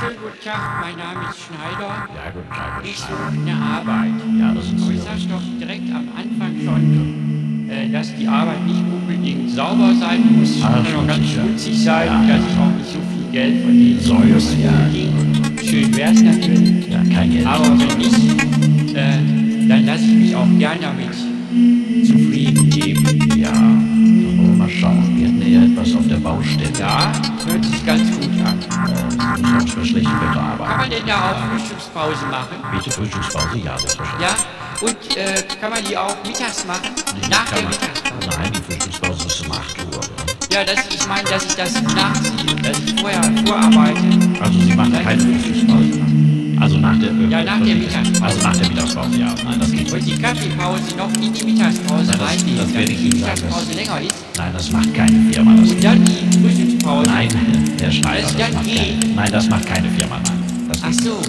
schönen guten Tag, mein Name ist Schneider. Ja, guten Tag, Ich suche eine Arbeit. Ja, das ist Und ich so. sag doch direkt am Anfang schon, äh, dass die Arbeit nicht unbedingt sauber sein muss, sondern auch ganz schmutzig, sein, Ja, und dass ich auch nicht so viel Geld verdienen So, muss. ja. Schön wär's natürlich. Ja, kein Geld. Aber wenn nicht, äh, dann lasse ich mich auch gern damit zufrieden geben. Ja, eher etwas auf der Baustelle. Ja, hört sich ganz gut an. Äh, sonst für schlechte Wetter Kann arbeiten. man denn da auch Frühstückspause machen? Bitte Frühstückspause? Ja, selbstverständlich. Ja? Und äh, kann man die auch mittags machen? Nach der Kann Mittagspause? Nein, die Frühstückspause ist um 8 Uhr. Ja, das, ich meine, dass ich das nachziehe, dass ich vorher vorarbeite. Also Sie machen keine Frühstückspause. Also nach der, äh, Ja, nach der Mittagspause. Also nach der Mittagspause, ja. Nein, das geht Und nicht. die Kaffeepause noch in die Mittagspause Nein, das- das werde ich Ihnen sagen, Mittagspause länger ist. Nein, das macht keine Firma. Das Und dann die Frühstückspause. Nein, Herr Schneider, das, dann macht keine, nein, das macht keine Firma, nein. Das, Ach so,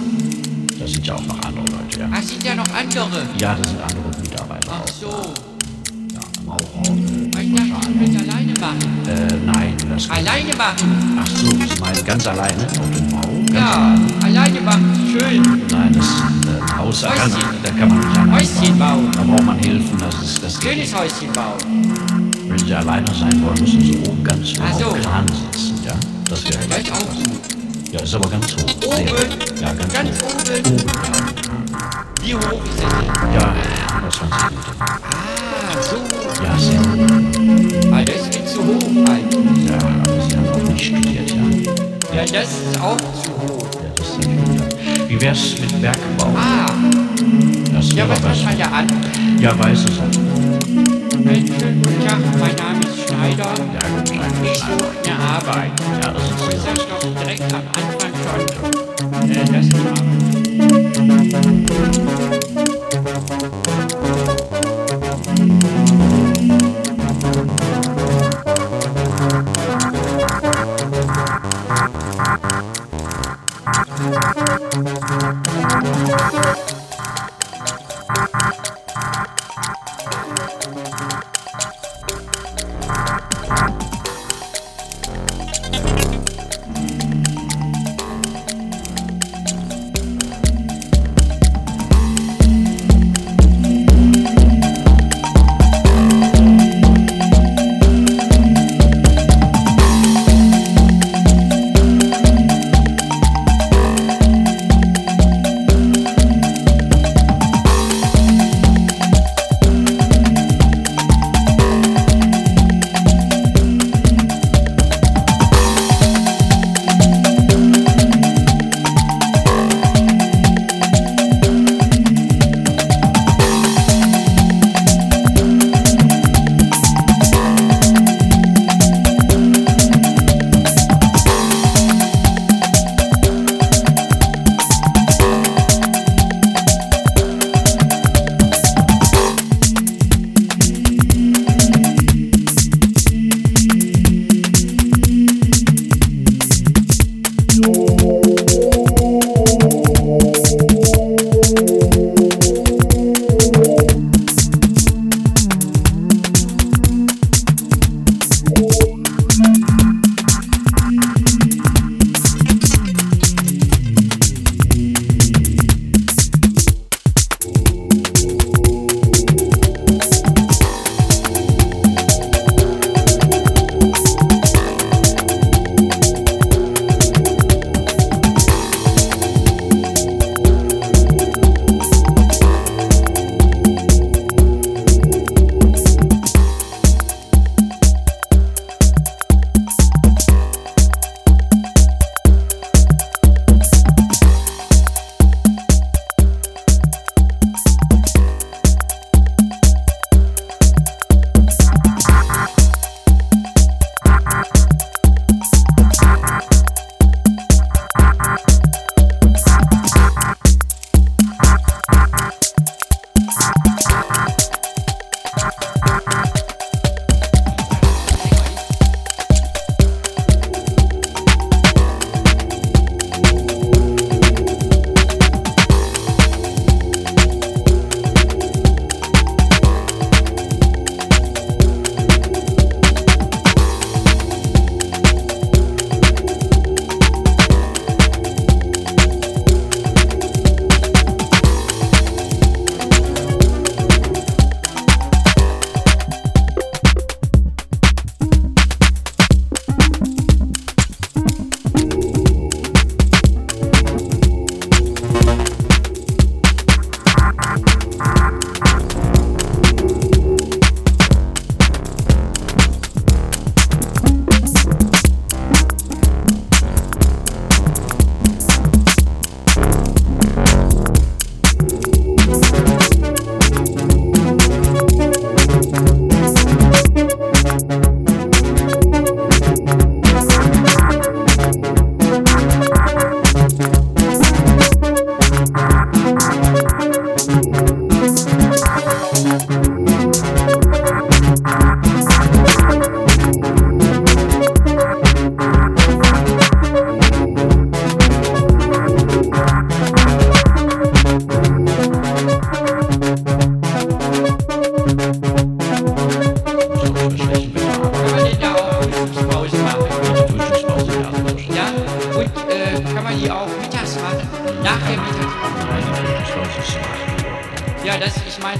das sind ja auch noch andere Leute, ja. ach, sind ja noch andere. Ja, das sind andere Mitarbeiter Ach auch. so, Ja, Maurer, äh, ich dachte, ich alleine machen. äh, nein, das Alleine machen. Ach so, Meinen ganz alleine auf dem Bau? Ja, alleine machen, schön. Nein, das ist äh, ein Haus, da kann, da kann man nicht allein Häuschen bauen. Da braucht man Hilfen, das ist das Schönes. Häuschen bauen. Wenn Sie alleine sein wollen, müssen Sie oben ganz hoch Ach so. auf Kran sitzen, ja? Das wäre Das ist auch gut. Ja, ist aber ganz hoch. Sehr Oben? hoch. Ja, ganz, Ganz hoch. oben? Oben, ja. Wie hoch ist das denn? Ja, 120 Meter. Ah, das ist auch zu hoch. Das ist nicht. Wie wär's mit Bergbau? Ah, Das ja, was macht man da an? Ja, weiß es auch. Einen schönen guten Tag, mein Name ist Schneider. Ja, gut, nein, Ich suche eine Arbeit.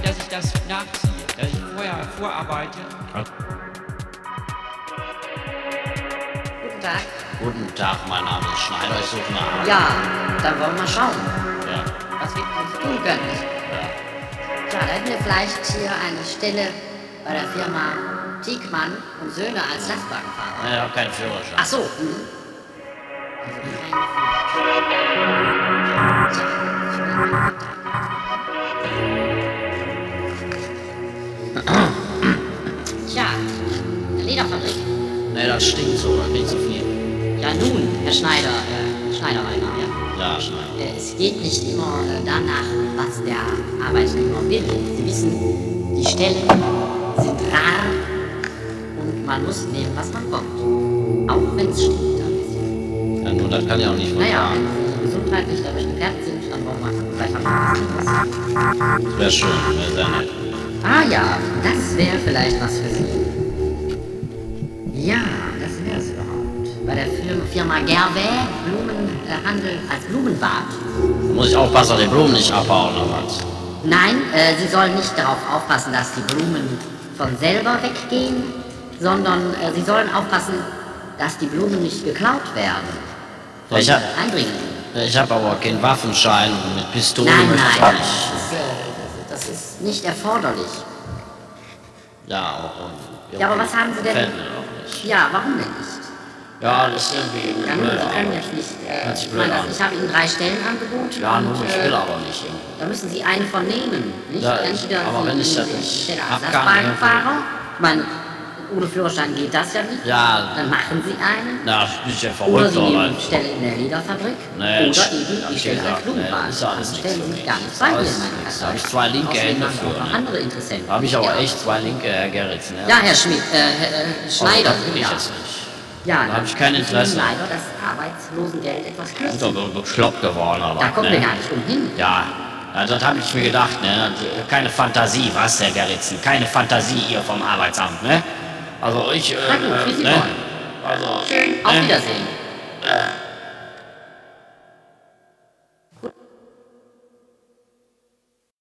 Dass ich das nachziehe, dass ich vorher vorarbeite. Guten Tag. Guten Tag, mein Name ist Schneider, ich suche Arbeit. Ja, dann wollen wir schauen, Ja, was wir uns tun können. ja. Ja, da hätten wir vielleicht hier eine Stelle bei der Firma Tiekmann und Söhne als Lastwagenfahrer. Ich habe keinen Führerschein. Ach so. Mhm. Also kein Tja, ich will Tja, eine Lederfabrik. Nee, das stinkt so, das bin zu viel. Ja nun, Herr Schneider, äh, Schneider mein Name, ja. Ja, Schneider. Äh, Es geht nicht immer äh, danach, was der Arbeitnehmer will. Sie wissen, die Stellen sind rar und man muss nehmen, was man kommt. Auch wenn es stinkt ein bisschen. Ja, nur das kann ja auch nicht Naja, vertragen. wenn Sie gesundheitlich dadurch gefährdet sind, dann brauchen wir vielleicht mal Das wäre schön, wäre sehr nett. Ah ja, das wäre vielleicht was für Sie. Ja, das wäre es überhaupt. Bei der Firma, Gervais Blumenhandel als Blumenbad. Muss ich aufpassen, dass die Blumen nicht abhauen oder was? Nein, äh, Sie sollen nicht darauf aufpassen, dass die Blumen von selber weggehen, sondern äh, Sie sollen aufpassen, dass die Blumen nicht geklaut werden. Von Ich hab- äh. Ich habe aber keinen Waffenschein und mit Pistole Nein, möchte nein, ich nein. Nicht erforderlich. Ja, auch. Ja, aber was haben Sie denn- mir auch nicht. Ja, warum denn nicht? Ja, das ist irgendwie. Ja, nun, Sie können jetzt nicht. Äh, sich ich blöd meine, an. ich habe Ihnen drei Stellen angeboten. Ja, und, nur ich äh, will aber nicht. Da müssen Sie einen von nehmen, nicht? Ja, Entweder aber wenn ich das nicht hab, kann Lastwagenfahrer. Ich meine, ohne Führerschein geht das ja nicht. Ja. Dann machen Sie einen. Na, bin ich ja Oder verrückt, Sie oder? nehmen die Stelle in der Lederfabrik. Nee, oder ich- eben die Stelle als gesagt, nee, ist Also nichts stellen Sie gar nicht bei mir. Herren. Da hab ich zwei linke Hände für, auch ne? andere Interessenten. Da habe ich aber Ja. echt zwei linke, Herr Gerritsen. Ja, Herr Schmidt, äh, Herr, äh, Schneider. Also, das will ich ja. jetzt nicht. Ja, Da hab ich kein Interesse. Leider das Arbeitslosengeld etwas Ist kürzen. doch so bekloppt geworden, aber. Da kommen ne? wir gar nicht umhin. Ja, ja das habe ich mir gedacht, ne? Keine Fantasie, was, Herr Gerritsen? Keine Fantasie hier vom Arbeitsamt, ne? Also ich. Äh, Na gut, wie Sie ne? wollen. Also. Schön, auf ne? Wiedersehen.